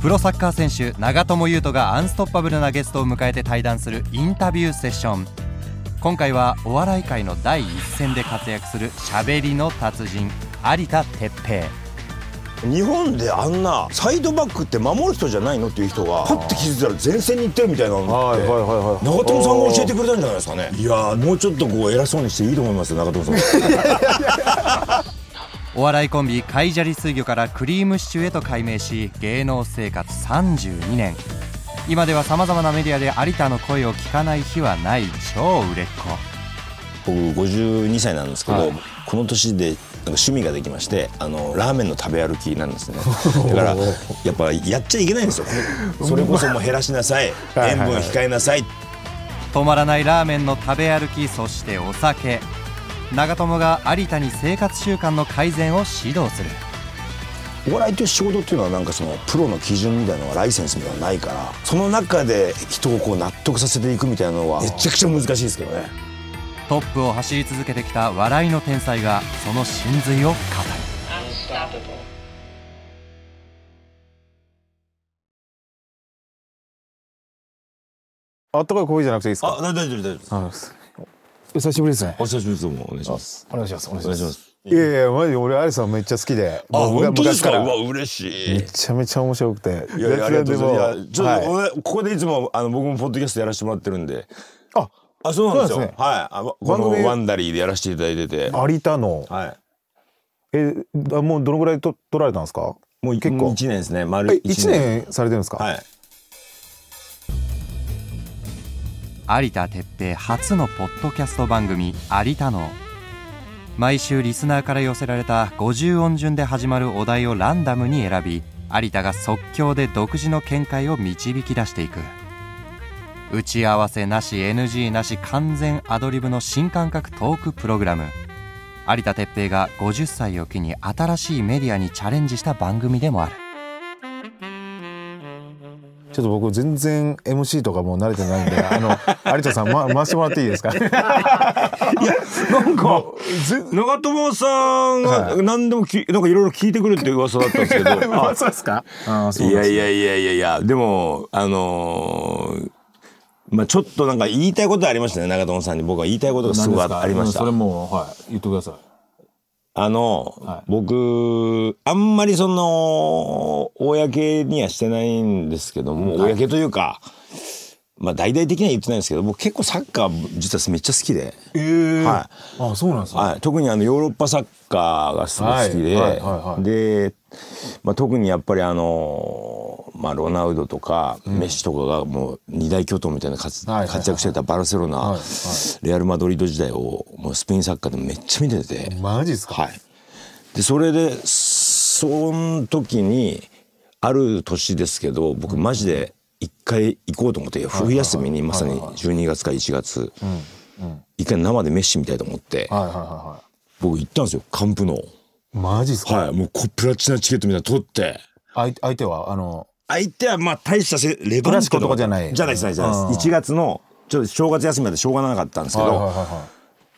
プロサッカー選手長友佑都がアンストッパブルなゲストを迎えて対談するインタビューセッション。今回はお笑い界の第一線で活躍するしゃべりの達人有田哲平。日本であんなサイドバックって守る人じゃないのっていう人がパッて気づいたら前線に行ってるみたいなのって。長友さんが教えてくれたんじゃないですかね。いやーもうちょっとこう偉そうにしていいと思いますよ長友さん お笑いコンビカイジャリ水魚からクリームシチューへと改名し芸能生活32年。今ではさまざまなメディアで有田の声を聞かない日はない超売れっ子。僕52歳なんですけど、はい。この年でなんか趣味ができましてあのラーメンの食べ歩きなんですね。だからやっぱやっちゃいけないんですよ。それこそもう減らしなさい。塩分控えなさい。止まらないラーメンの食べ歩きそしてお酒長友が有田に生活習慣の改善を指導する。お笑いという仕事っていうのはなんかそのプロの基準みたいなのがライセンスみたいなのないからその中で人をこう納得させていくみたいなのはめちゃくちゃ難しいですけどね。トップを走り続けてきた笑いの天才がその真髄を語る.あったかいコーヒーじゃなくていいですか？あ大丈夫大丈夫ですお久しぶりですね。お久しぶりです。どうもお願いします。お願いします。お願いしまお願いします。すいやいやマジで俺アリさんめっちゃ好きで。あ本当ですか？昔うわ嬉しい。めちゃめちゃ面白くて。いやいやありがとうございます。ちょっと、はい。俺ここでいつもあの僕もポッドキャストやらせてもらってるんで。ああそうなんですよ。はい。あこのワンダリーでやらせていただいてて。有田の。はい。えあもうどのぐらいと取られたんですか？もう結構。1年ですね。丸え一年されてるんですか？はい有田哲平初のポッドキャスト番組「有田の」毎週リスナーから寄せられた50音順で始まるお題をランダムに選び有田が即興で独自の見解を導き出していく。打ち合わせなし NG なし完全アドリブの新感覚トークプログラム。有田哲平が50歳を機に新しいメディアにチャレンジした番組でもある。ちょっと僕全然 MC とかもう慣れてないんであの 有田さん、ま、回してもらっていいですか？なんか長友さんが何でもきなんかいろいろ聞いてくるって噂だったんですけど。あそうですかいやいやいやいやいやでもあのーまあちょっとなんか言いたいことありましたね長友さんに。僕は言いたいことがすごいあありました。それもうはい言ってくださいあの、はい。僕あんまりその公にはしてないんですけども、公というかまあ大々的には言ってないんですけど僕結構サッカー実はめっちゃ好きで、ええはあそうなんですね。はい、特にあのヨーロッパサッカーがすごい好きで、はい。はい。はい。はい。で、まあ、特にやっぱりあの、まあ、ロナウドとかメッシとかがもう二大巨頭みたいな活,、躍してたバルセロナ、レアル・マドリード時代をもうスペインサッカーでもめっちゃ見てて。マジですか？はい。でそれでその時にある年ですけど僕マジで一回行こうと思って冬休みにまさに12月か1月。一回生でメッシみたいと思って。はいはいはいは僕行ったんですよカンプノいマジですか、はい。もうこプラチナチケットみたいなの取って。相相手はあの相手はまあ大したせレバンクラシコとかじゃない。じゃないですじゃないうん。です1月のちょっと正月休みまでしょうがなかったんですけど、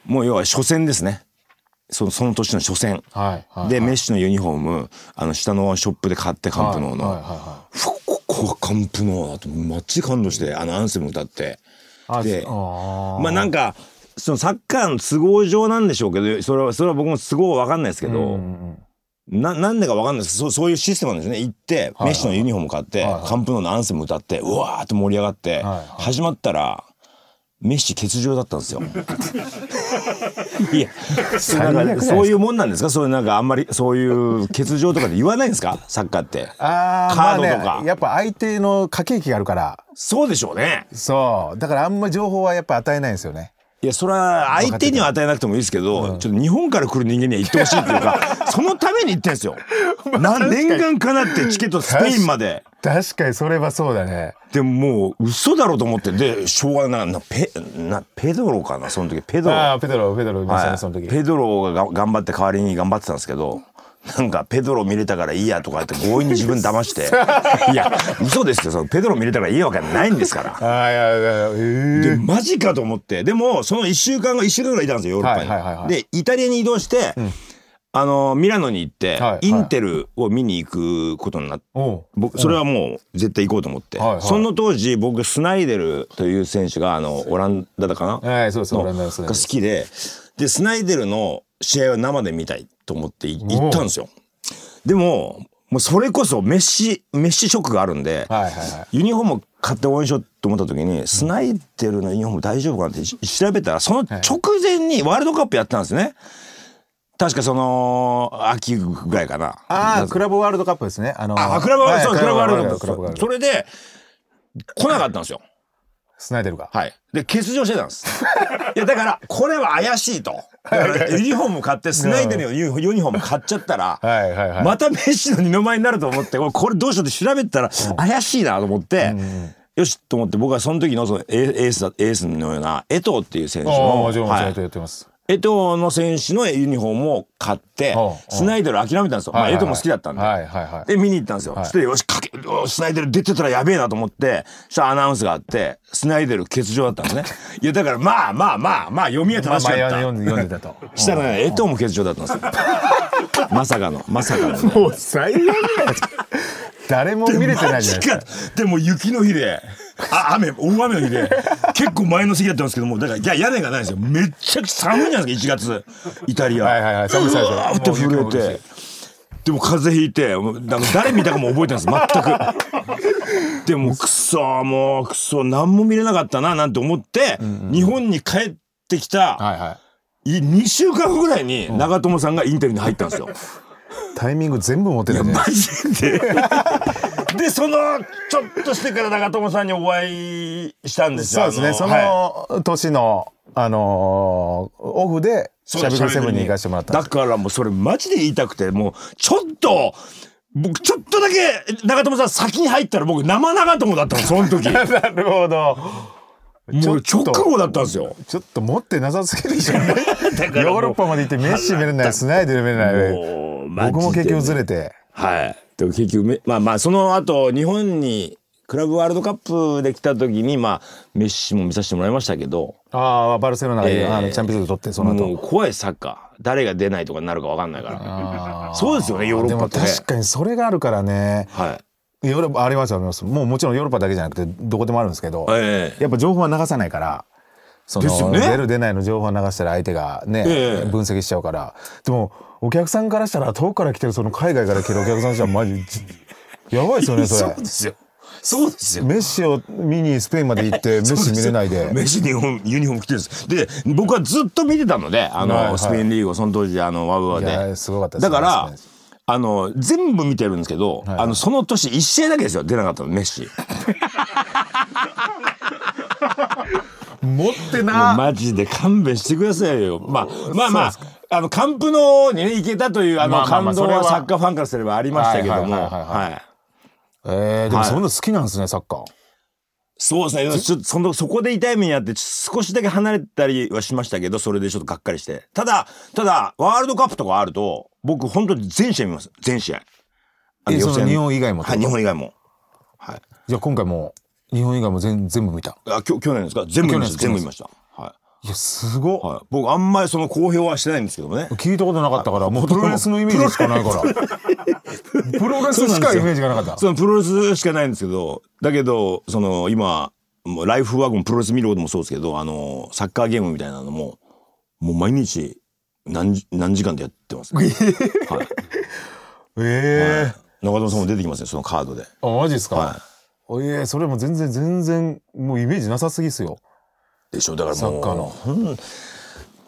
もう要は初戦ですね。そのその年の初戦、でメッシのユニフォームあの下のショップで買ってカンプノーの、ここはカンプノーだとマッチ感動してあのアンセム歌って。あであまあなんかそのサッカーの都合上なんでしょうけどそれはそれは僕も都合は分かんないですけど、うんうんななんでか分かんないです。そうそういうシステムなんですね。行って、はいメッシのユニフォーム買って、カンプのアンセム歌ってうわーって盛り上がって、始まったらメッシ欠場だったんですよ。いやないですか？そういうもんなんですか？そういうなんかあんまりそういう欠場とかで言わないんですか？サッカーって。あーカードとか。まあね、やっぱ相手の駆け引きがあるから。そうでしょうね。そう。だからあんま情報はやっぱ与えないんですよねいやそれは相手には与えなくてもいいですけど、ちょっと日本から来る人間には言ってほしいっていうか そのために言ってんですよ。何年間かなってチケットスペインまで。確かに。それはそうだね。でももう嘘だろうと思ってでしょうがない。なペなペドロかな？その時ペドロ。ああペドロペドロね、はい。その時。ペドロがが頑張って代わりに頑張ってたんですけどなんかペドロ見れたからいいやとかって強引に自分騙して。いや嘘ですよ。そのペドロ見れたからいいわけないんですから。ああいやい。やええでマジかと思って。でもその1週間後1週間ぐらいいたんですよヨーロッパに。はいはいはいはい。でイタリアに移動して、あのミラノに行って、はいはい。インテルを見に行くことになって。僕それはもう絶対行こうと思って、はいはい。その当時僕スナイデルという選手があのオランダだかな、はいそうです。のオランダのスナイデル。が好きで。でスナイデルの試合を生で見たいと思ってい行ったんですよ。でももうそれこそメッシメッシショックがあるんで、はいはいはい。ユニフォーム買って応援しようと思った時に、スナイデルのユニフォーム大丈夫かなってし調べたらその直前にワールドカップやってたんですね。確かその秋ぐらいかな。ああクラブワールドカップですね。あのあ、クラブワールド、はいそうクラブワールドカップ。それで、来なかったんですよ。スナイデルが。はい。で、欠場してたんです。いや、だから、これは怪しいと。ユニフォーム買って、スナイデルのユニフォーム買っちゃったら、またメッシの二の舞になると思って、これどうしようって調べてたら、怪しいなと思って、よしと思って、僕はその時のそのエエースだ、エースのような、エトーっていう選手の、はいやってますエトーの選手のユニフォームを買ってスナイデル諦めたんですよ。まあ、はいはいはいエトーも好きだったんで。で、見に行ったんですよ。はいそして、よし、かけ、おスナイデル出てたらやべえなと思って、そしたらアナウンスがあって、スナイデル欠場だったんですね。いや、だから、まあまあまあ、まあ、読みは正しかった。まあ読んでたと したらね、エトーも欠場だったんですよ。まさかの、まさかの、ね。もう最悪だよ誰も見れてないじゃないですかでも雪の日で、あ、雨、大雨の日で、結構前の席だったんですけども、だから、いや、屋根がないんですよ。めっちゃ寒いじゃないですか、1月、イタリア。はいはいはい寒い最初うわーって震えて。でも風邪ひいて、誰見たかも覚えてないです、全く。でも、くそー、もう、くそ、何も見れなかったな、なんて思って、日本に帰ってきた、はいはいい2週間後ぐらいに長友さんがインテルに入ったんですよ。タイミング全部持ってるねマジで。で、その、ちょっとしてから長友さんにお会いしたんですよ。そうですね。そはの年のあのーオフでいシャビクルセブンに行かせてもらったんだからもうそれマジで言いたくて、もう、ちょっと、僕ちょっとだけ長友さん先に入ったら僕生長友だったの、その時。も なるほど。う直後だったんですよ。ちょっと持ってなさすぎるでしょね。ヨーロッパまで行ってメッシ見れないスナイデル見れない。僕も結局ずれて。はい。でも結局め、まあまあ、その後、日本に、クラブワールドカップで来た時に、まあ、メッシも見させてもらいましたけど、ああバルセロナが、えーあのチャンピオンズ取ってそのもう後怖いサッカー。誰が出ないとかになるか分かんないから。そうですよね、ヨーロッパって、ね。でも確かにそれがあるからねはい。ヨーロッパありますありますもうもちろんヨーロッパだけじゃなくてどこでもあるんですけど、ええやっぱ情報は流さないからその、ね出る出ないの情報を流したら相手がね、ええ分析しちゃうからでもお客さんからしたら遠くから来てるその海外から来てるお客さんにしたらマジやばいですよねそれそうですよ。そうですよ。メッシを見にスペインまで行ってメッシ見れないでメッシ日本ユニフォーム着てるんです。で、僕はずっと見てたので、あの、はいはいスペインリーグをその当時、あの、ワウワで。すごかったですだからあの、全部見てるんですけど、はいあの、その年1試合だけですよ、出なかったの、メッシ。持ってなマジで勘弁してくださいよ。まあ、まあまあ、あの、カンプノにね、行けたという、あの、感動はサッカーファンからすればありましたけども、はい。えー、でもはいそんな好きなんですねサッカーそうですね。ちょっとそのそこで痛い目にあって少しだけ離れたりはしましたけど、それでちょっとがっかりして。ただ、ただ、ワールドカップとかあると、僕本当に全試合見ます。全試合。えその日本以外もはい、日本以外も。はい。じゃあ今回も日本以外も全全部見た？あ、きょ去年ですか？全部見ました。全部見ました。はいやすごっい。はい。僕あんまりその公表はしてないんですけどもね。聞いたことなかったからもうプロレスのイメージしかないからプロレスしかイメージがなかったそのプロレスしかないんですけど、だけど、その今、もうライフワークもプロレス見ることもそうですけど、あの、サッカーゲームみたいなのも、もう毎日何時何時間でやってます。はい。ええ中島さんも出てきますね、そのカードで。あマジですか、はええそれも全然全然もうイメージなさすぎっすよい。でしょ、だからもう、サッカーのほん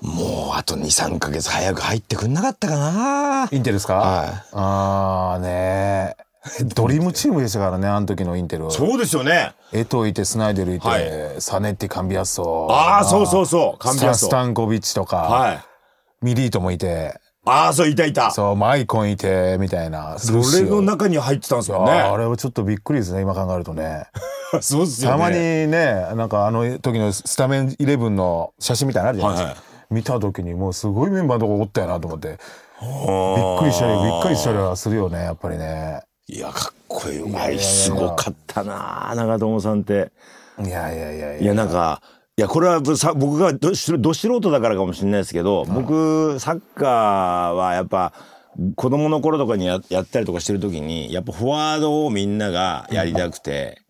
もうあと2、3ヶ月早く入ってくんなかったかな。インテルですか、はい。ああねえドリームチームでしたからねあの時のインテルそうですよね。エトいてスナイデルいて、はいサネッティカンビアッソああ、そうそうそう。カンビアスト。スタンコビッチとか、はい。ミリートもいてああ、そう、いたいた。そうマイコンいてみたいなそれの中に入ってたんですよね。ああれはちょっとびっくりですね今考えるとね そうですよね。たまにねなんかあの時のスタメンイレブンの写真みたいなのあるじゃないですか、はい見た時にもうすごいメンバーのとこおったよなと思ってびっくりしたりびっくりしたりはするよねやっぱりねいや、かっこいい。やいすごかったな、長友さんって。いやいやいやいやいや、なんか、いやこれはさ僕がどしど素人だからかもしれないですけど、僕サッカーはやっぱ子供の頃とかにややったりとかしてる時にやっぱフォワードをみんながやりたくて、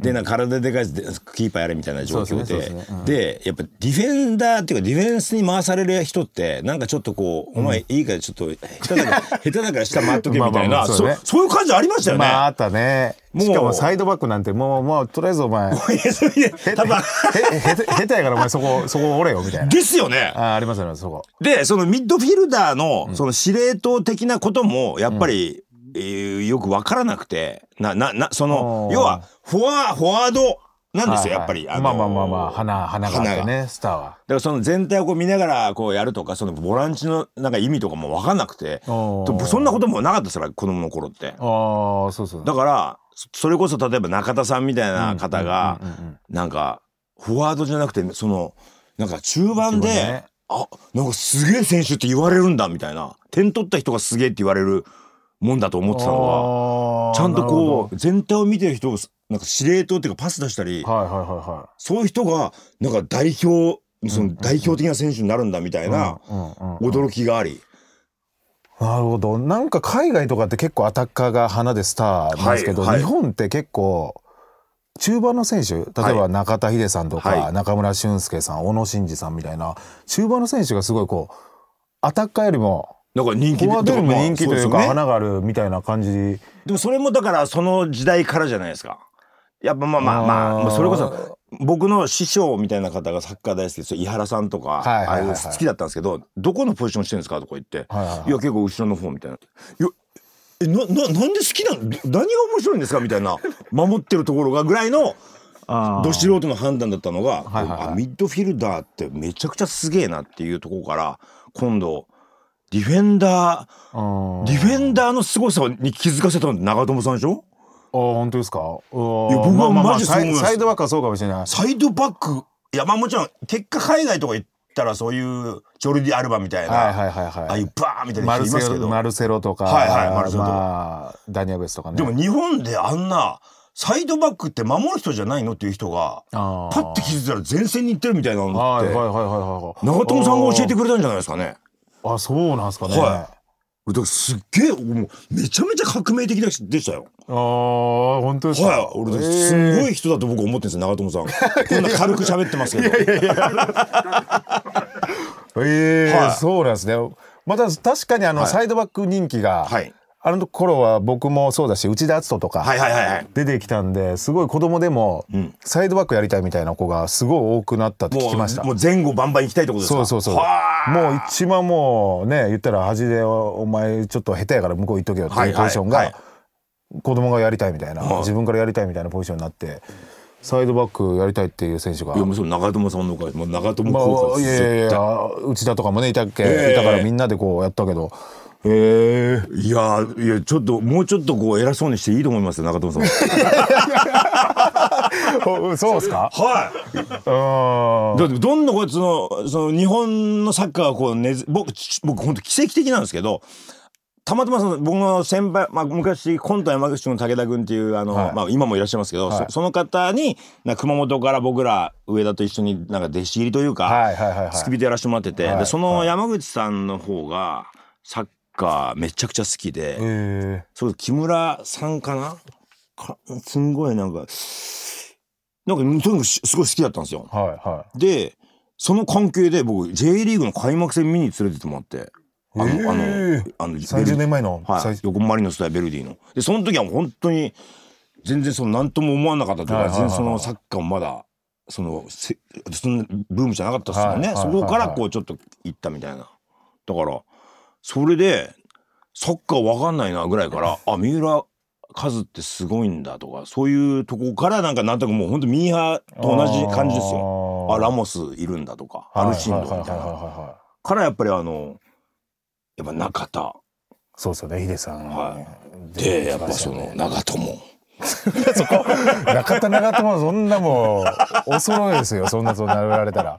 でな体でかいキーパーやれみたいな状況でででやっぱディフェンダーっていうかディフェンスに回される人ってなんかちょっとこう、お前いいからちょっと下手だから下回っとけみたいなそういう感じありましたよね。まああったねもうしかもサイドバックなんてもうもうとりあえずお前多分へへて下手やからお前そこそこおれよみたいなですよね。あありますよねそこでそのミッドフィルダーのその司令塔的なこともやっぱり、えーよく分からなくてなななその要はフォワフォワードなんですよ、はいはいやっぱり。まあまあまあまあ花花があって花ねスターはだからその全体をこう見ながらこうやるとかそのボランチのなんか意味とかも分かんなくてそんなこともなかったですから子供の頃って。ああそうそうだからそそれこそ例えば中田さんみたいな方がなんかフォワードじゃなくてそのなんか中盤で、ね。あなんかすげえ選手って言われるんだみたいな。点取った人がすげえって言われるもんだと思ってたのがちゃんとこなう全体を見てる人をなんか司令塔っていうかパス出したりそういう人がなんか代表その代表的な選手になるんだみたいな驚きがあり。なるほど。なんか海外とかって結構アタッカーが花でスターなんですけど、はいはい。日本って結構中盤の選手例えば中田秀さんとか、はい。中村俊輔さん小野伸二さんみたいな中盤の選手がすごいこうアタッカーよりもなんか人気フォワードよりも人気というか花があるみたいな感じ。でもそれもだからその時代からじゃないですか。やっぱまあまあまあまあそれこそ僕の師匠みたいな方がサッカー大好きでそれ井原さんとかはいはいはいはい。ああいう好きだったんですけどどこのポジションしてるんですかとか言ってはいはいはい。いや結構後ろの方みたいな。いやえなななんで好きなの？何が面白いんですか？みたいな 守ってるところがぐらいのど素人の判断だったのが、はいはいはい。あミッドフィルダーってめちゃくちゃすげえなっていうところから今度ディフェンダーうんディフェンダーの凄さに気づかせたのって長友さんでしょ？あ本当ですか？いや僕はマジそう思いますサイドバックはそうかもしれないサイドバックいやまあもちろん結果海外とか行ったらそういうジョルディ・アルバみたいな、はいはいはいはいああいうバーみたいなマルセ人いますけどロマルセロとか、はいはいマルセロとかまあ、ダニアベスとかね。でも日本であんなサイドバックって守る人じゃないのっていう人がパッて気づいたら前線に行ってるみたいなのってはいはいはいはいはい。長友さんが教えてくれたんじゃないですかね。あ、そうなんですかね。は俺だからすっげえもうめちゃめちゃ革命的でしたよ。ああ、本当ですか？はい、俺すごい人だと僕思ってるんですよ長友さん。こんな軽く喋ってますけど。ええ はいそうなんですね。また確かにあの、はいサイドバック人気が、はいあの頃は僕もそうだし内田篤人とか。出てきたんですごい子供でもん。サイドバックやりたいみたいな子がすごい多くなったって聞きました。もう前後バンバン行きたいってことですか？そうそうそう。はあ。もう一番もうね言ったら端でお前ちょっと下手やから向こう行っとけよっていうポジションが子供がやりたいみたいなはい。自分からやりたいみたいなポジションになってサイドバックやりたいっていう選手が。いやもう長友さんのおかげもう長友ま効果あいやいや内田とかもねいたっけ、ええ。いたからみんなでこうやったけどへえいやいやちょっともうちょっとこう偉そうにしていいと思いますよ長友さん。お そうですか？はい。うんだってどんどんこいつのその日本のサッカーがこうねず僕ち僕本当奇跡的なんですけどたまたまその僕の先輩、まあ、昔コント山口の武田君っていうあの、はい。まあ、今もいらっしゃいますけど、はい。そその方にな熊本から僕ら上田と一緒になんか弟子入りというか、付き人やらせてもらってて、はい。でその山口さんの方がサッカーめちゃくちゃ好きで。えそれ木村さんかな？かすんごいなんかなんかとにかくしすごい好きだったんですよ。えはいはでその関係で僕 J リーグの開幕戦見に連れてってもらってあの、へー。あのあのい30年前の、はい。最横マリノス対ベルディの。でその時は本当に全然その何とも思わなかったというか、はいはいはいはい。全然そのサッカーもまだそのせそんなブームじゃなかったっすよね、はいはいはい。そこからこうちょっと行ったみたいな。だからそれでサッカーわかんないなぐらいから あ三浦和ってすごいんだとかそういうとこからなんかなんとなくもう本当ミーハーと同じ感じですよ。あラモスいるんだとかアルシンドみたいな。からやっぱりあのやっぱ中田。そうですよねヒデさん、は出てでやっぱその長友。そこ中田長友そんなもうお揃いですよそんなそうなられたら。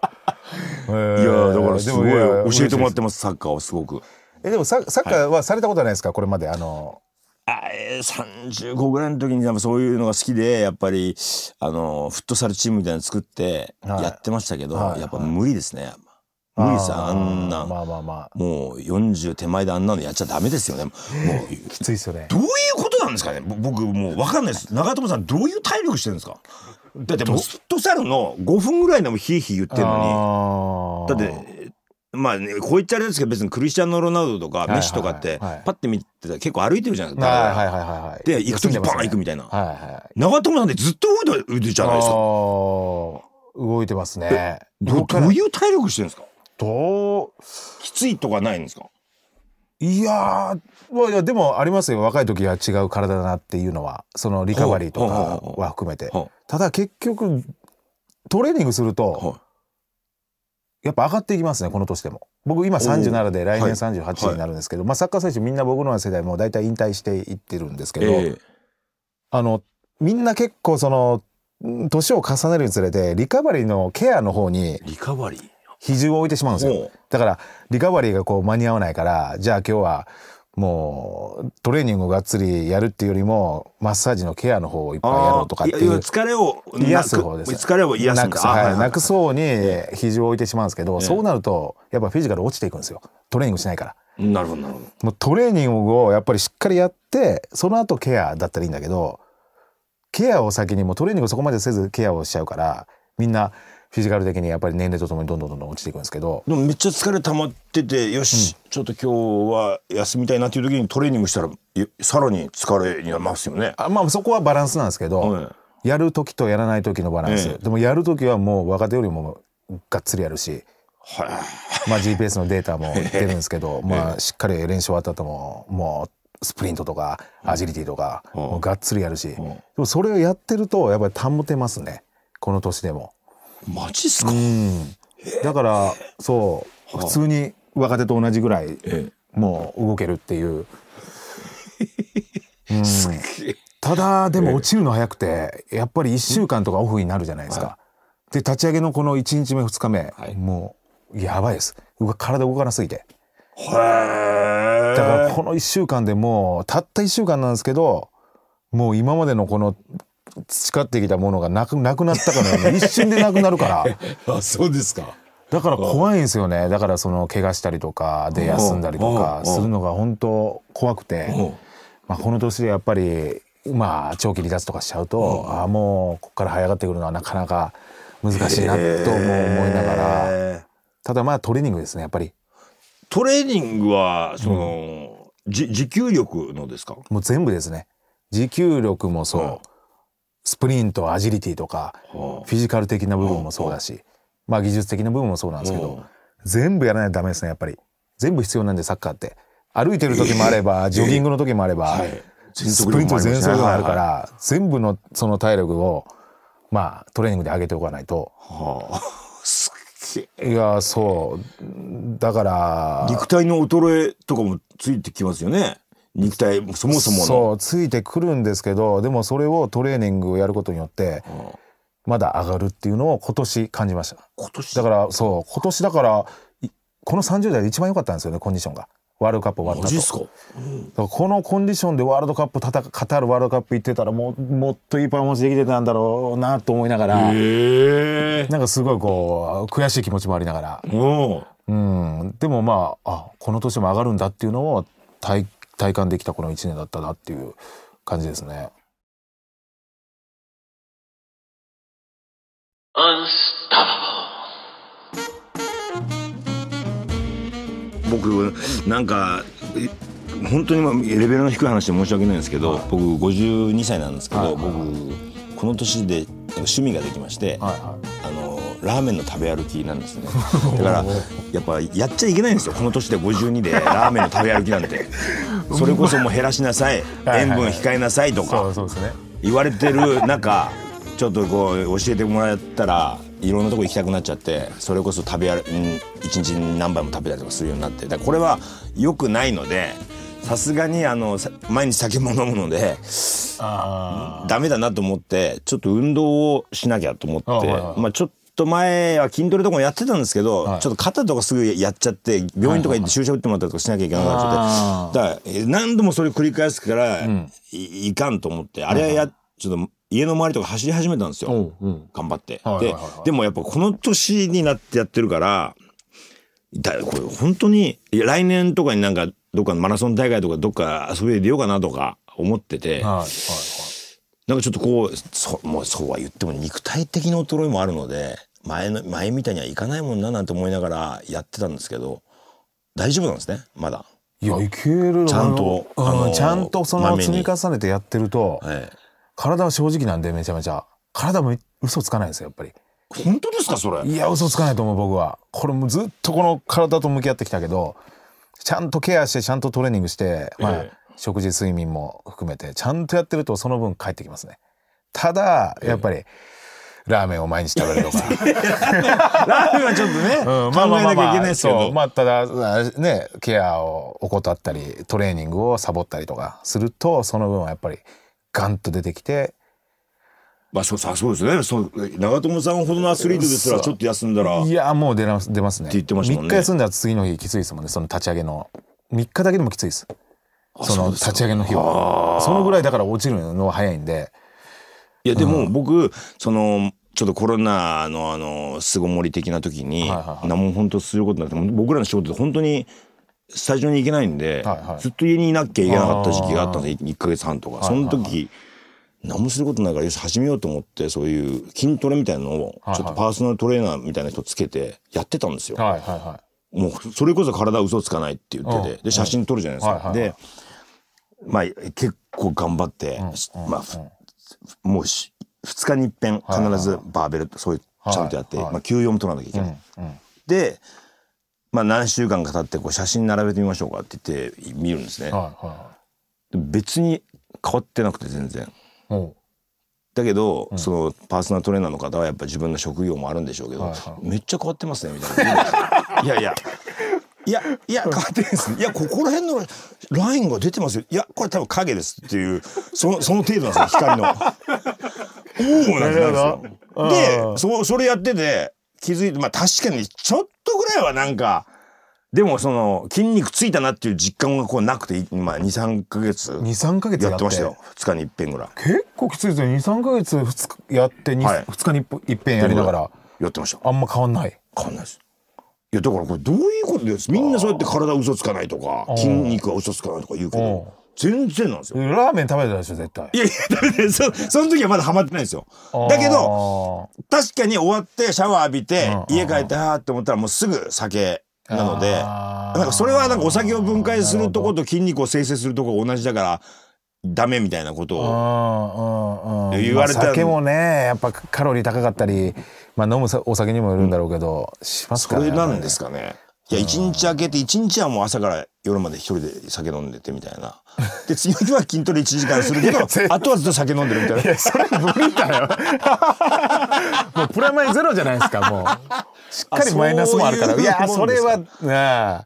いいやだからすごい教えてもらってます。サッカーをすごく。えでもササッカーはされたことはないですか？これまであの。あえー35ぐらいの時にやっぱそういうのが好きでやっぱりあのフットサルチームみたいなの作ってはい。やってましたけど、はい。やっぱ無理ですね。無理ですよあんな、まあまあまあ。もう40手前であんなのやっちゃダメですよね。もう。きついですよね。どういうことなんですかね？ぼ僕もう分かんないです。長友さんどういう体力してるんですか？だってもうフットサルの5分ぐらいでもヒーヒー言ってるのに。だってまあねこう言っちゃあれですけど別にクリスチャンノ・ロナウドとかメッシとかってはいパッて見てたら結構歩いてるじゃないですか。はいはいはいはいはい。で行く時バーン行くみたいな。はいはい長友さんってずっと動いてるじゃないですか。動いてますね。どどういう体力してるんですか？どう？きついとかないんですか？いやーまあいやでもありますよ。若い時は違う体だなっていうのは。そのリカバリーとかは含めて。はただ結局トレーニングするとはやっぱ上がっていきますねこの年でも。僕今37で来はい。年38になるんですけど、まあ、サッカー選手みんな僕のような世代も大体引退していってるんですけど、えあのみんな結構そのん年を重ねるにつれてリカバリーのケアの方にえリカバリー。比重を置いてしまうんですよ。だからリカバリーがこう間に合わないからじゃあ今日はもうトレーニングをがっつりやるっていうよりもマッサージのケアの方をいっぱいやろうとかっていう疲れを癒す方です。疲れを癒すんだ。なくす。はいなくすそうに比重を置いてしまうんですけど、えそうなるとやっぱフィジカル落ちていくんですよ。トレーニングしないから。なるほどなるほど。もうトレーニングをやっぱりしっかりやってその後ケアだったらいいんだけどケアを先にもうトレーニングをそこまでせずケアをしちゃうからみんなフィジカル的にやっぱり年齢とともにどんどんどんどん落ちていくんですけど。でもめっちゃ疲れ溜まっててよし、ちょっと今日は休みたいなっていう時にトレーニングしたらよさらに疲れになりますよね。あまあそこはバランスなんですけど、はやる時とやらない時のバランス、ええでもやる時はもう若手よりもがっつりやるし、はい。まあ、GPS のデータも出るんですけど、まあしっかり練習終わった後ももうスプリントとかアジリティとか、うん。もうがっつりやるし、でん。もそれをやってるとやっぱり保てますね。この年でも。マジっすか？うんだからそう普通に若手と同じぐらいえもう動けるっていう。うんただでも落ちるの早くてやっぱり1週間とかオフになるじゃないですか。で立ち上げのこの1日目2日目、はいもうやばいです体動かなすぎてえ。へえ。だからこの1週間でもうたった1週間なんですけどもう今までのこの培ってきたものがなくなくなったかのように 一瞬でなくなるから。あそうですか。だから怖いんですよね。だからその怪我したりとかで休んだりとかうん。するのが本当怖くて、うん。まあ、この年でやっぱりまあ長期離脱とかしちゃうと、ああもうここから這い上がってくるのはなかなか難しいなとも思いながら、ただまあトレーニングですねやっぱり。トレーニングはその、じ持久力のですか？もう全部ですね。持久力もそう、うんスプリントアジリティとかはフィジカル的な部分もそうだし、まあ技術的な部分もそうなんですけど、うん。全部やらないとダメですねやっぱり。全部必要なんでサッカーって。歩いてる時もあれば、ジョギングの時もあれば、はい。スプリント全速力もあるかはい。ら、全部のその体力をまあトレーニングで上げておかないと。はあ。すっげえ。いやそう。だから肉体の衰えとかもついてきますよね。肉体そもそもの。そうついてくるんですけどでもそれをトレーニングをやることによってはあまだ上がるっていうのを今年感じました。今年？だからそう今年だからいこの30代で一番良かったんですよねコンディションが。ワールドカップ終わったとマジっすか？だからこのコンディションでワールドカップ戦カタールワールドカップ行ってたらもうもっといいパフォーマンスできてたんだろうなと思いながら。なんかすごいこう悔しい気持ちもありながら、もうん、でもまああこの年も上がるんだっていうのを体体感できたこの1年だったなっていう感じですね。僕なんかえ本当にまあレベルの低い話で申し訳ないんですけど、僕52歳なんですけど、はい。はい僕この年で趣味ができまして、はいはあのラーメンの食べ歩きなんですね。だからやっぱやっちゃいけないんですよ。この年で52でラーメンの食べ歩きなんて。それこそもう減らしなさい。塩分控えなさいとか。言われてる中ちょっとこう教えてもらったらいろんなとこ行きたくなっちゃってそれこそ食べ歩うん一日に何杯も食べたりとかするようになって。だこれは良くないのでさすがにあのさ毎日酒も飲むのであダメだなと思ってちょっと運動をしなきゃと思って、まあちょっと前は筋トレとかもやってたんですけど、はい。ちょっと肩とかすぐやっちゃって病院とか行って注射打ってもらったりとかしなきゃいけなくなっちゃって、だからえ何度もそれ繰り返すから、いいかんと思ってあれはや、ちょっと家の周りとか走り始めたんですよ、おううん頑張って、はいはいはい。はいででもやっぱこの年になってやってるからだこれ本当に来年とかになんかどっかのマラソン大会とかどっか遊びで出ようかなとか思ってて、はいはいなんかちょっとこうそもうそうは言っても肉体的な衰えもあるので前の前みたいにはいかないもんななんて思いながらやってたんですけど大丈夫なんですねまだ。いやいけるちゃんとうんあのちゃんとその積み重ねてやってると、はい、体は正直なんでめちゃめちゃ。体も嘘つかないですよやっぱり。本当ですかそれ？いや嘘つかないと思う僕は。これもうずっとこの体と向き合ってきたけどちゃんとケアしてちゃんとトレーニングして、まあええ食事睡眠も含めてちゃんとやってるとその分返ってきますね。ただやっぱり、ラーメンを毎日食べるとか、ラーメンはちょっとね、うん考えなきゃいけないですけど、そうまあただあねケアを怠ったりトレーニングをサボったりとかするとその分はやっぱりガンと出てきて。まあそうさそうですね。そう長友さんほどのアスリートですらちょっと休んだらいやもう出ます出ますね。って言ってましたもんね。3日休んだら次の日きついですもんね。その立ち上げの。3日だけでもきついですその立ち上げの日は。そのぐらいだから落ちるのは早いんで。いやでも僕そのちょっとコロナのあの巣ごもり的な時にはいはいはい。何も本当することなくて僕らの仕事で本当にスタジオに行けないんで、はいはい。ずっと家にいなきゃいけなかった時期があったんで1ヶ月半とか、その時何もすることないからよし始めようと思ってそういう筋トレみたいなのをはいちょっとパーソナルトレーナーみたいな人つけてやってたんですよ。はいはいはもうそれこそ体嘘つかないって言ってうん。てで写真撮るじゃないですか。はいはいはい。でまあ結構頑張って、まあふもうし2日に一遍必ずバーベルそういうちゃんとやって、まあ、休養も取らなきゃいけない。で、まあ、何週間か経ってこう写真並べてみましょうかって言って見るんですね。別に変わってなくて全然。だけど、そのパーソナルトレーナーの方はやっぱ自分の職業もあるんでしょうけど、めっちゃ変わってますねみたいな。い やいや。いやいや変わってないです。いやここら辺のラインが出てますよ。いやこれ多分影ですっていうそのその程度なんですよ光の。おおなんですよ。でそそれやってて気づいてまあ確かにちょっとぐらいはなんかでもその筋肉ついたなっていう実感がこうなくて今23か月。23か月やって。てましたよ。2日に一遍ぐらい。結構きついですよ23か月2日やってに、はい。2日に一いっぺんやりながら。やってました。あんま変わんない。変わんないですいやだからこれどういうことですみんなそうやって体嘘つかないとか筋肉は嘘つかないとか言うけど全然なんですよ。ラーメン食べてたでしょ絶対。いやいやダメですそその時はまだハマってないんですよ。だけど確かに終わってシャワー浴びてうん家帰ってあーって思ったらもうすぐ酒なのでなんかそれはなんかお酒を分解するとこと筋肉を生成するとこが同じだからダメみたいなことを。うんうんうん。言われたまあ酒もねやっぱカロリー高かったり、まあ、飲むさお酒にもよるんだろうけど、しますからねそれなんですかね。いや一日明けて一日はもう朝から夜まで一人で酒飲んでてみたいな。で次の日は筋トレ1時間するけどあとはずっと酒飲んでるみたいな。それ無理だよ。もうプラマイゼロじゃないですかもう。しっかりマイナスもあるから。いやそれは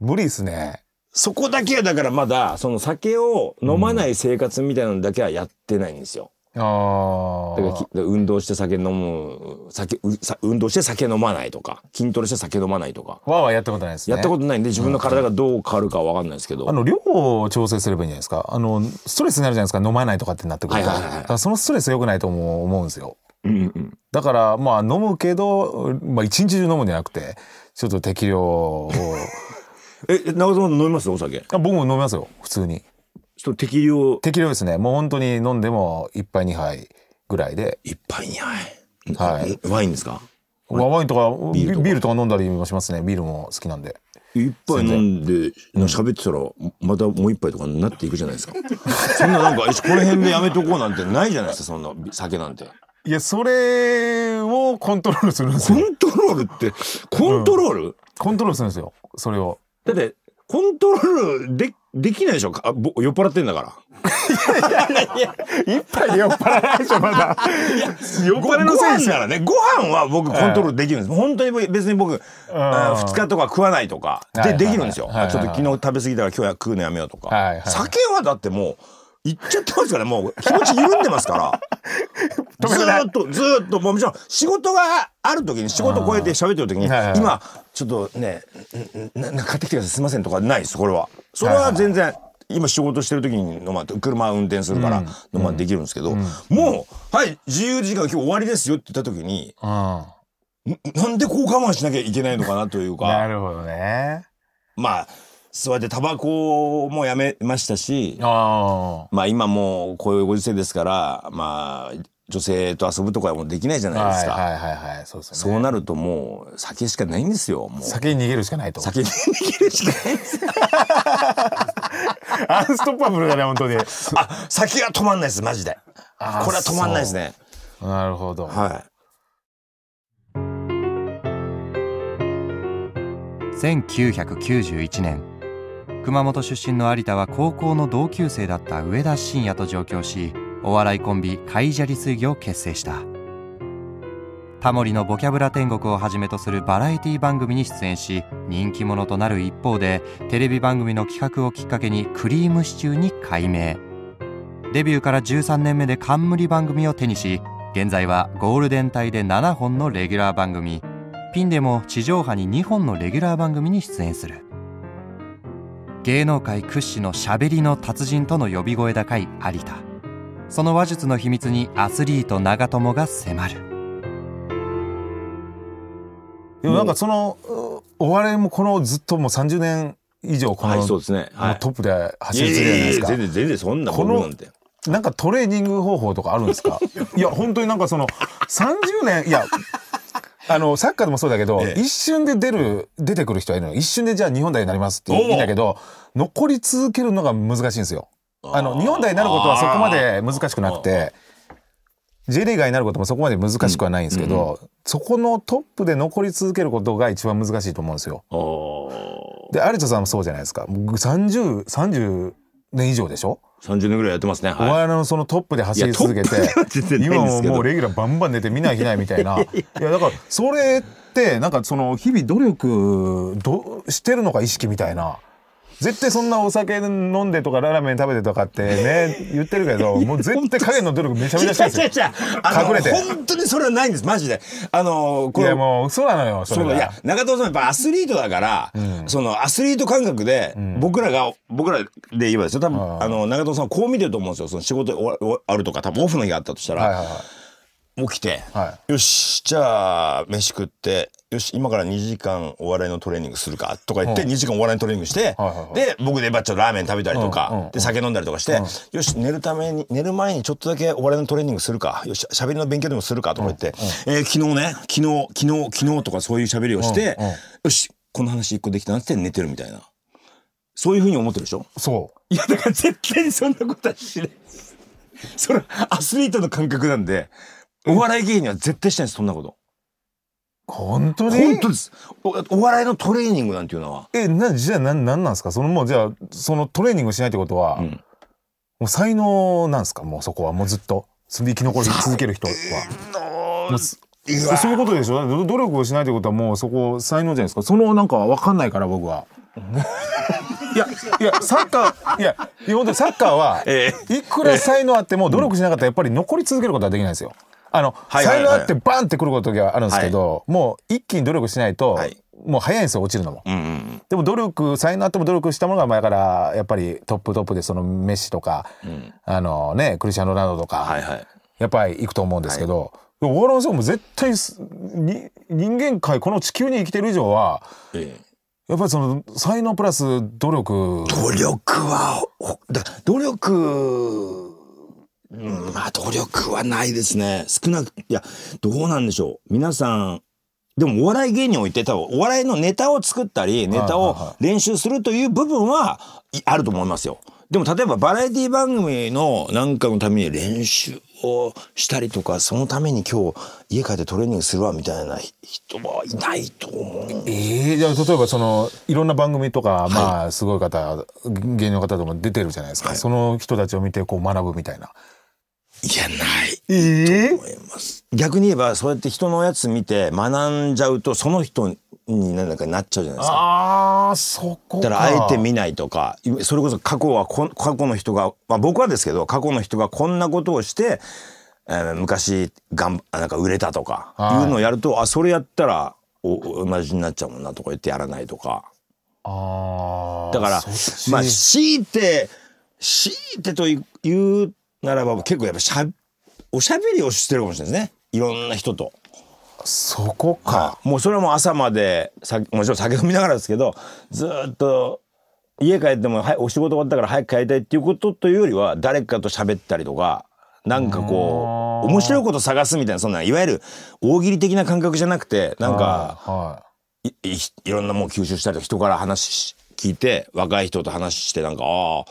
無理ですねそこだけはだからまだその酒を飲まない生活みたいなのだけはやってないんですよ。あだからきだから運動して酒飲む酒運動して酒飲まないとか筋トレして酒飲まないとか、わーわーやったことないですね。やったことないんで自分の体がどう変わるかは分かんないですけど、あの量を調整すればいいんじゃないですか。あのストレスになるじゃないですか。飲まないとかってなってくると、はいはいはいはい。だからそのストレス良くないと思う思うんですよ。うんうん。だからまあ飲むけど、まあ、一日中飲むんじゃなくてちょっと適量をえ長友さん飲みます？お酒。あ僕も飲みますよ普通に。ちょっと適量。適量ですね。もう本当に飲んでも1杯2杯ぐらいで。一杯二杯。はい。ワインですか？ワインとかビビールとか飲んだりもしますね。ビールも好きなんで。一杯飲んで喋ってたらまたもう一杯とかになっていくじゃないですか。そんななんかこの辺でやめとこうなんてないじゃないですかそんな酒なんて。いやそれをコントロールするんですよ。コントロールってコントロール、コントロールするんですよそれをだってコントロールでできないでしょ？あぼ酔っ払ってんだから。一杯で酔っ払わないでしょまだ。酔っご払いのせいですならね。ご飯は僕コントロールできるんです、本当に僕別に僕あ2日とか食わないとか。ではいはいはいできるんですよ、はいはいはいあちょっと昨日食べ過ぎたから今日は食うのやめようとか、はいはいはい。酒はだってもう行っちゃってますからもう気持ち緩んでますから。ずっとずーっともちろん仕事がある時に仕事を超えて喋ってる時にはいはい今ちょっとねんんなな買ってきてください。すいませんとかないですこれは。それは全然今仕事してる時にのま車運転するからのまできるんですけど、もうはい自由時間今日終わりですよって言った時にうん。んなんでこう我慢しなきゃいけないのかなというなかるほどね。まあそうやってタバコもやめましたしあまあ今もうこういうご時世ですからまあ女性と遊ぶとかもできないじゃあないですか、はいはいはいはいそうですよね。そうなるともう酒しかないんですよもう。先に逃げるしかないと。酒に逃げるしかないんです。よ アンストッパブルだね本当に。あ酒が止まんないですマジで。あこれは止まんないですね。なるほど。は1991年熊本出身の有田は高校の同級生だった上田晋也と上京しお笑いコンビカイジャリ水魚を結成した。タモリのボキャブラ天国をはじめとするバラエティ番組に出演し人気者となる一方でテレビ番組の企画をきっかけにクリームシチューに改名。デビューから13年目で冠番組を手にし現在はゴールデン帯で7本のレギュラー番組。ピンでも地上波に2本のレギュラー番組に出演する。芸能界屈指のしゃべりの達人との呼び声高い有田。その話術の秘密にアスリート長友が迫る。でもなんかそのうお笑いもこのずっともう30年以上この、はいそうですね。トップで走り続けてるじゃないですか。全然全然そんなこの僕なんて。なんかトレーニング方法とかあるんですか？いや本当になんかその30年いやあのサッカーでもそうだけど、ええ。一瞬で出る出てくる人はいるの。一瞬でじゃあ日本代になりますっていいんだけど残り続けるのが難しいんですよ。あの日本代になることはそこまで難しくなくて J リーガーになることもそこまで難しくはないんですけど、そこのトップで残り続けることが一番難しいと思うんですよ。あで有田さんもそうじゃないですか。30 30年以上でしょ？あ30年ぐらいやってますね。おは笑いのそのトップで走り続けて今ももうレギュラーバンバン出て見ない日ないみたいな。いやだからそれってなんかその日々努力どしてるのか意識みたいな絶対そんなお酒飲んでとかラーメン食べてとかってね言ってるけどもう絶対影の努力めちゃめちゃしてる。ん隠れて。本当にそれはないんですマジで。あのこれいやもう嘘なのよそれいや中藤さんやっぱアスリートだから、そのアスリート感覚で、僕らが僕らで言えばですよ。多分ああの中藤さんはこう見てると思うんですよ。その仕事あるとか多分オフの日があったとしたら、はいはいはい起きて、はよしじゃあ飯食ってよし今から2時間お笑いのトレーニングするかとか言って、うん。2時間お笑いのトレーニングして、で僕でばっちょラーメン食べたりとか、で酒飲んだりとかして、よし寝るために寝る前にちょっとだけお笑いのトレーニングするかよし喋りの勉強でもするかとか言って、えー昨日ね昨日昨日昨日とかそういう喋りをして、よしこの話一個できたなって寝てるみたいな。そういうふうに思ってるでしょ？そいやだから絶対にそんなことはしない。それアスリートの感覚なんでお笑い芸人は絶対しないですそんなこと。う本当に？本当です。おお笑いのトレーニングなんていうのは。えなじゃあ何なんなんですか？そのもうじゃあそのトレーニングしないってことは、ん。もう才能なんですか？もうそこは？もうずっと？生き残り続ける人は。そういうことでしょ？ど努力をしないってことはもうそこ才能じゃないですかそのなんか分かんないから僕は。いやいやサッカーいやいや本当にサッカーはえいくら才能あっても努力しなかったらやっぱり残り続けることはできないんですよ。あの、はいはいはい。才能あってバンってくる時はあるんですけど、もう一気に努力しないと、はい。もう早いんですよ落ちるのも。うんうんでも努力才能あっても努力したものが前からやっぱりトップトップでそのメッシとか、あのねクリスチャン・ロナウドとか、はいはい。やっぱり行くと思うんですけど、お笑いの人も絶対すに人間界この地球に生きてる以上はええ。やっぱりその才能プラス努力。努力はほだ努力うんまあ努力はないですね。少なくいやどうなんでしょう。皆さんでもお笑い芸人において多分お笑いのネタを作ったりネタをはいはい。は練習するという部分はいあると思いますよ。でも例えばバラエティ番組のなんかのために練習をしたりとかそのために今日家帰ってトレーニングするわみたいな人はいないと思う。ええじゃあ例えばそのいろんな番組とか、まあすごい方芸人の方でも出てるじゃないですか、その人たちを見てこう学ぶみたいな。いやない。ええ思います。逆に言えばそうやって人のやつ見て学んじゃうとその人になんかなっちゃうじゃないですか。ああそこか。だからあえて見ないとか。それこそ過去はこ過去の人が、まあ、僕はですけど過去の人がこんなことをして、えー昔がんなんか売れたとかはい。いうのをやると、あそれやったらお同じになっちゃうもんなとか言ってやらないとか。あーだからまあ強いて強いてと言うならば結構やっぱしゃおしゃべりをしてるかもしれないですね。いろんな人と。そこか、はい。もうそれはもう朝までさもちろん酒飲みながらですけどずーっと家帰っても、はい、お仕事終わったから早く帰りたいっていうことというよりは誰かと喋ったりとかなんかこう面白いこと探すみたいなそんないわゆる大喜利的な感覚じゃなくてなんかはいい。いいろんなもん吸収したりとか人から話聞いて若い人と話してなんかああ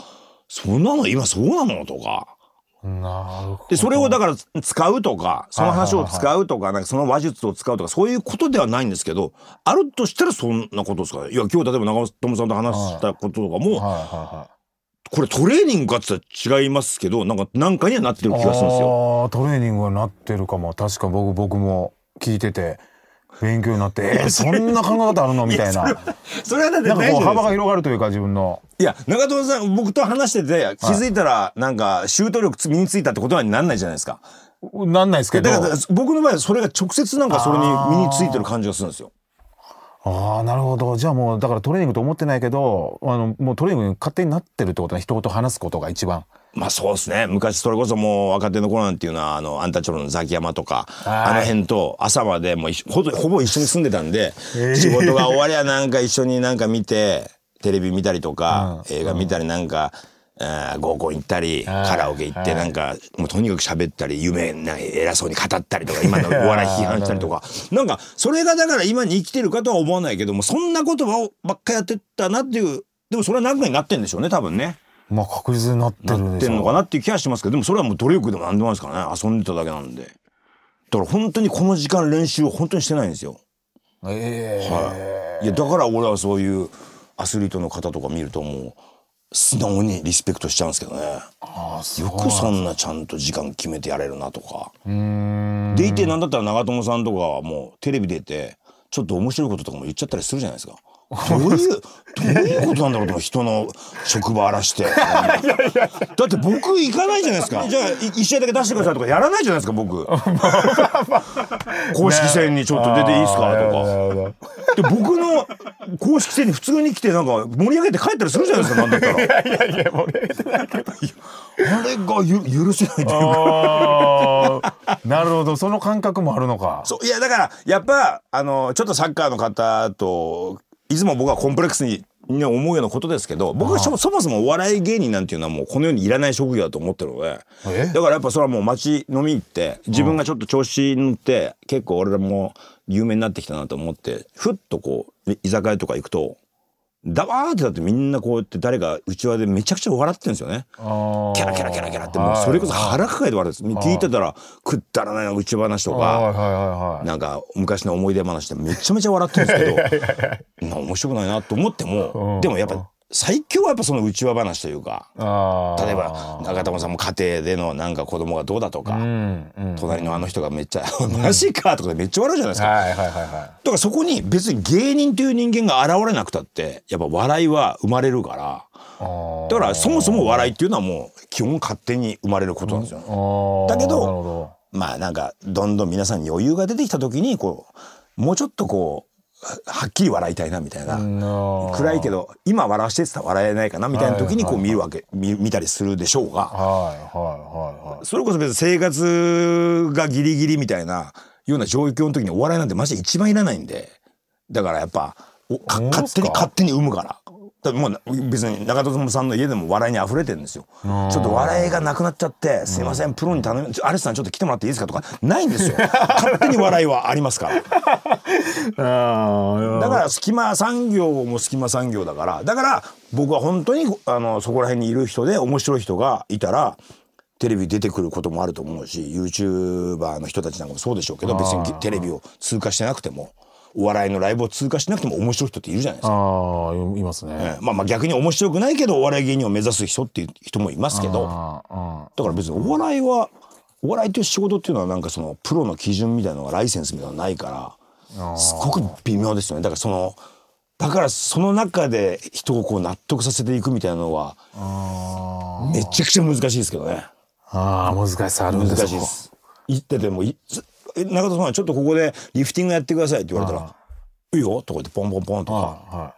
そんなの今そうなの？とか。い、なるほど。でそれをだから使うとかその話を使うとかなんかその話術を使うとかそういうことではないんですけどあるとしたらそんなことですか？いや今日例えば長友さんと話したこととかもこれトレーニングかって言ったら違いますけどなんかなんかにはなってる気がするんですよ。トレーニングはなってるかも。確か僕僕も聞いてて勉強になってえー、そんな考え方あるのみたいな。なんかそれはだってこう幅が広がるというか自分の。いや長友さん僕と話してて気づいたらなんかシュート力身についたってことはなんないじゃないですか。なんないですけど。だから僕の場合はそれが直接なんかそれに身についてる感じがするんですよ。ああなるほど。じゃあもうだからトレーニングと思ってないけどあのもうトレーニングに勝手になってるってことね人と話すことが一番まあそうですね。昔それこそもう若手の頃なんていうのはあのアンタッチャブルのザキヤマとかはい。あの辺と朝までもうほぼほぼ一緒に住んでたんで、仕事が終わりゃなんか一緒になんか見てテレビ見たりとか、映画見たりなんか、合コン行ったり、はい。カラオケ行ってなんか、もうとにかく喋ったり夢な偉そうに語ったりとか今の お笑い批判したりとか。なんかそれがだから今に生きてるかとは思わないけどもそんなことばっかやってたなっていうでもそれは何かになってんでしょうね多分ね。まあ確実になってるなってんのかなっていう気がしますけどでもそれはもう努力でも何でもないですからね。遊んでただけなんで。だから本当にこの時間練習を本当にしてないんですよ、ええ。はい、いやだから俺はそういうアスリートの方とか見るともう素直にリスペクトしちゃうんですけどね。よくそんなちゃんと時間決めてやれるなとか。でいてなんだったら長友さんとかはもうテレビ出てちょっと面白いこととかも言っちゃったりするじゃないですか。どういう、どういうことなんだろうと思う人の職場荒らして。だって僕行かないじゃないですか。じゃあ、い一試合だけ出してくださいとかやらないじゃないですか、僕。公式戦にちょっと出ていいですかとか。で、僕の公式戦に普通に来てなんか盛り上げて帰ったりするじゃないですか、なんだったら。いやいや盛り上げてないけどあれがゆ許せないというか。なるほどその感覚もあるのかそういやだからやっぱあのちょっとサッカーの方といつも僕はコンプレックスにね思うようなことですけど僕はそそもそもお笑い芸人なんていうのはもうこの世にいらない職業だと思ってるのでえ？だからやっぱそれはもう街飲み行って自分がちょっと調子に乗って結構俺らも有名になってきたなと思ってふっとこう居酒屋とか行くとダバーってだってみんなこうやって誰か内輪でめちゃくちゃ笑ってるんですよね。キャラキャラキャラキャラってもうそれこそ腹抱えて笑ってる聞いてたらくったらないな内話とか。なんか昔の思い出話でめちゃめちゃ笑ってるんですけどな面白くないなと思っても、うん。でもやっぱ最強はやっぱその内輪話というか例えば中田さんも家庭でのなんか子供がどうだとか、うんうん。隣のあの人がめっちゃ「マジか」とかでめっちゃ笑うじゃないですか。はいはいはいはだからそこに別に芸人という人間が現れなくたってやっぱ笑いは生まれるから。だからそもそも笑いっていうのはもう基本勝手に生まれることなんですよ。あー。だけど。まあなんかどんどん皆さんに余裕が出てきた時にこうもうちょっとこうはっきり笑いたいなみたいな、ど暗いけど今笑わしてたら笑えないかなみたいな時にこう見るわけ、見見たりするでしょうが。はいはいはいはい。それこそ別に生活がギリギリみたいなような状況の時にお笑いなんてマジで一番いらないんで。だからやっぱおか勝手に勝手に生むから。だもう別に中友さんの家でも笑いに溢れてるんですよ。ちょっと笑いがなくなっちゃって「すいませんプロに頼みちょアレスさんちょっと来てもらっていいですか?」とかないんですよ。勝手に笑いはありますから。あだから隙間産業も隙間産業だからだから僕は本当にあのそこら辺にいる人で面白い人がいたらテレビ出てくることもあると思うし YouTuber の人たちなんかもそうでしょうけど別にテレビを通過してなくてもお笑いのライブを通過しなくても面白い人っているじゃないですか。あーいますね。ええ。まあまあ逆に面白くないけどお笑い芸人を目指す人っていう人もいますけど。だから別にお笑いはお笑いという仕事っていうのはなんかそのプロの基準みたいなのがライセンスみたいなのがないからすごく微妙ですよね。だからそのだからその中で人をこう納得させていくみたいなのはめちゃくちゃ難しいですけどね。ああ難しさあるんです難しいです。言ってても中田さんちょっとここでリフティングやってくださいって言われたら「いいよ」とか言ってポンポンポンとかは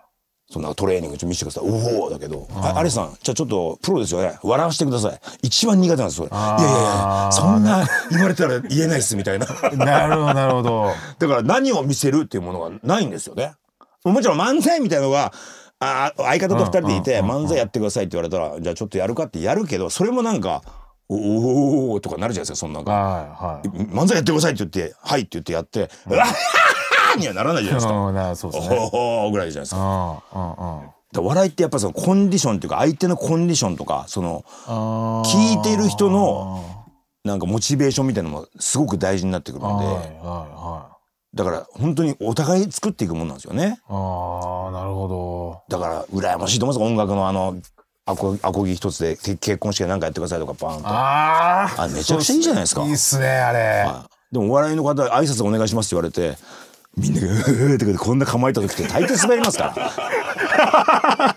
そんなトレーニングちょっと見せてください。おおだけど、あアレさん、じゃあちょっとプロですよね。笑わせてください。一番苦手なんです、それ。いやいやいや、そんな言われたら言えないっす、みたいな。い なるほどなるほどだから何を見せるっていうものがないんですよね。もちろん漫才みたいのが、あ相方と二人でいて、漫才やってくださいって言われたら、じゃあちょっとやるかってやるけど、それもなんか、おおおとかなるじゃないですか、そんなんか。はいはい。漫才やってくださいって言って、はいって言ってやって、うわっはーにはならないじゃないですか。うんなそうですね。おおぐらいじゃないですか。うんうんうん。だ笑いってやっぱそのコンディションっていうか相手のコンディションとかその聞いてる人のなんかモチベーションみたいなのもすごく大事になってくるんで。はいはいはだから本当にお互い作っていくもんなんですよね。いああなるほだから羨ましいと思います音楽のあのアコアコギ一つでけ結婚式なんかやってくださいとかバーンと。どあああめちゃくちゃいいじゃないですか。いいっすねあれ。はい。でもお笑いの方挨拶お願いしますって言われてみんなが「うーってこんな構えた時って大抵滑りますから。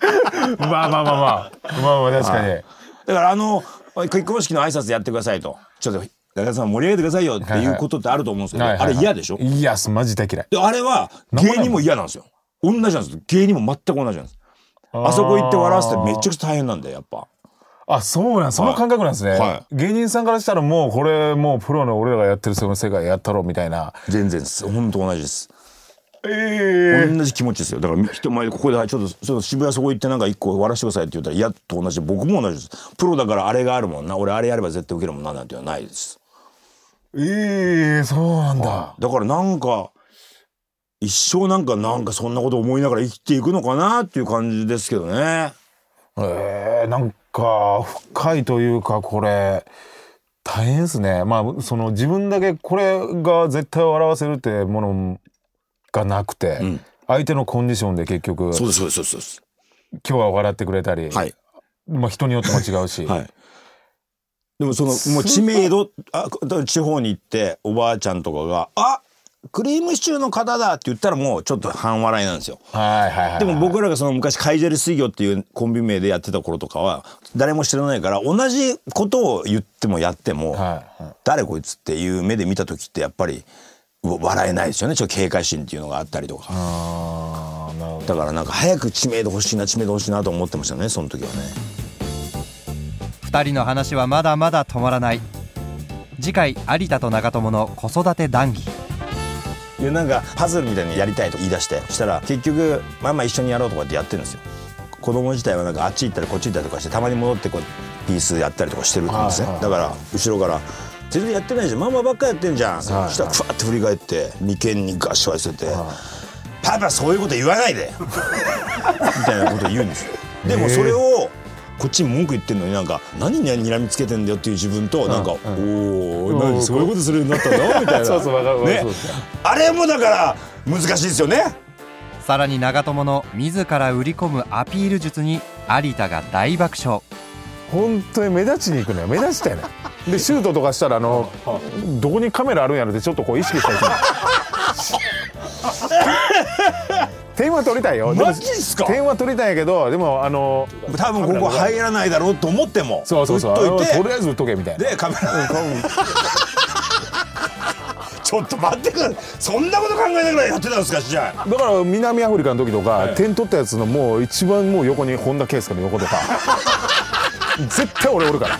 まあまあまあまあ。まあまあ確かに。だからあの結婚式の挨拶やってくださいと。ちょっと中田さん盛り上げてくださいよっていうことってあると思うんですけど、はいはいはい。あれ嫌でしょ？いやマジで嫌い。であれは芸人も嫌なんですよ。同じなんです。芸人も全く同じなんですあそこ行って笑わせてめちゃくちゃ大変なんだよやっぱ。あそうなんその感覚なんですね、は芸人さんからしたらもうこれもうプロの俺らがやってるその世界やったろみたいな。全然です。本当同じです。え同じ気持ちですよ。だから人前でここでちょっとちょっと渋谷そこ行ってなんか一個笑わせてくださいって言ったら嫌と同じで僕も同じです。プロだからあれがあるもんな。俺あれやれば絶対受けるもんななんていうのはないですええそうなんだ。だからなんか一生なんかなんかそんなこと思いながら生きていくのかなっていう感じですけどね。えー、なんか深いというかこれ大変ですね。まあその自分だけこれが絶対笑わせるってものがなくて、ん。相手のコンディションで結局そうですそうですそうです。今日は笑ってくれたり、はい。まあ、人によっても違うし、はい。でもそのもう知名度あ地方に行っておばあちゃんとかが「あクリームシチューの方だ」って言ったらもうちょっと半笑いなんですよ。はいはいはいでも僕らがその昔カイジェル水魚っていうコンビ名でやってた頃とかは誰も知らないから同じことを言ってもやっても、はいはい誰こいつっていう目で見た時ってやっぱり笑えないですよねちょっと警戒心っていうのがあったりとか。だからなんか早く知名度欲しいな知名度欲しいなと思ってましたねその時はね。2人の話はまだまだ止まらない次回有田と長友の子育て談義いやなんかパズルみたいにやりたいと言い出してそしたら結局ママ一緒にやろうとかってやってるんですよ。子供自体はなんかあっち行ったりこっち行ったりとかしてたまに戻ってこうピースやったりとかしてるんですねだから後ろから「全然やってないじゃん。ママばっかやってんじゃん」そしたらふわって振り返って眉間にガッシュ当てて「パパそういうこと言わないで! 」みたいなことを言うんですよ。でもそれをこっちに文句言ってんのになんか「何に睨みつけてんだよ」っていう自分となんか「おお何そういうことするようになったの? 」みたいな。そうそうわかるね？あれもだから難しいですよね。さらに長友の自ら売り込むアピール術に有田が大爆笑。本当に目立ちに行くのよ。目立ちたいのよ。でシュートとかしたらあのどこにカメラあるんやろってちょっとこう意識したりする 点は取りたいよ。マジっすか？点は取りたいけどでもあの多分ここ入らないだろうと思ってもそうそうそう。といて。とりあえず打っとけみたいな。でカメラ。ちょっと待ってくださいそんなこと考えながらやってたんですか試合だから南アフリカの時とか、点取ったやつのもう一番もう横に本田圭佑の横とか 絶対俺おるから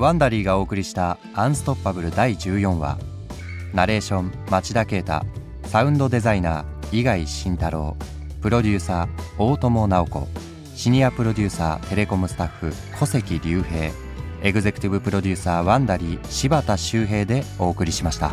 Wondery がお送りした「Unstoppable 第14話」ナレーション町田啓太サウンドデザイナー井上慎太郎プロデューサー大友直子シニアプロデューサーテレコムスタッフ小関隆平エグゼクティブプロデューサー Wondery 柴田修平でお送りしました。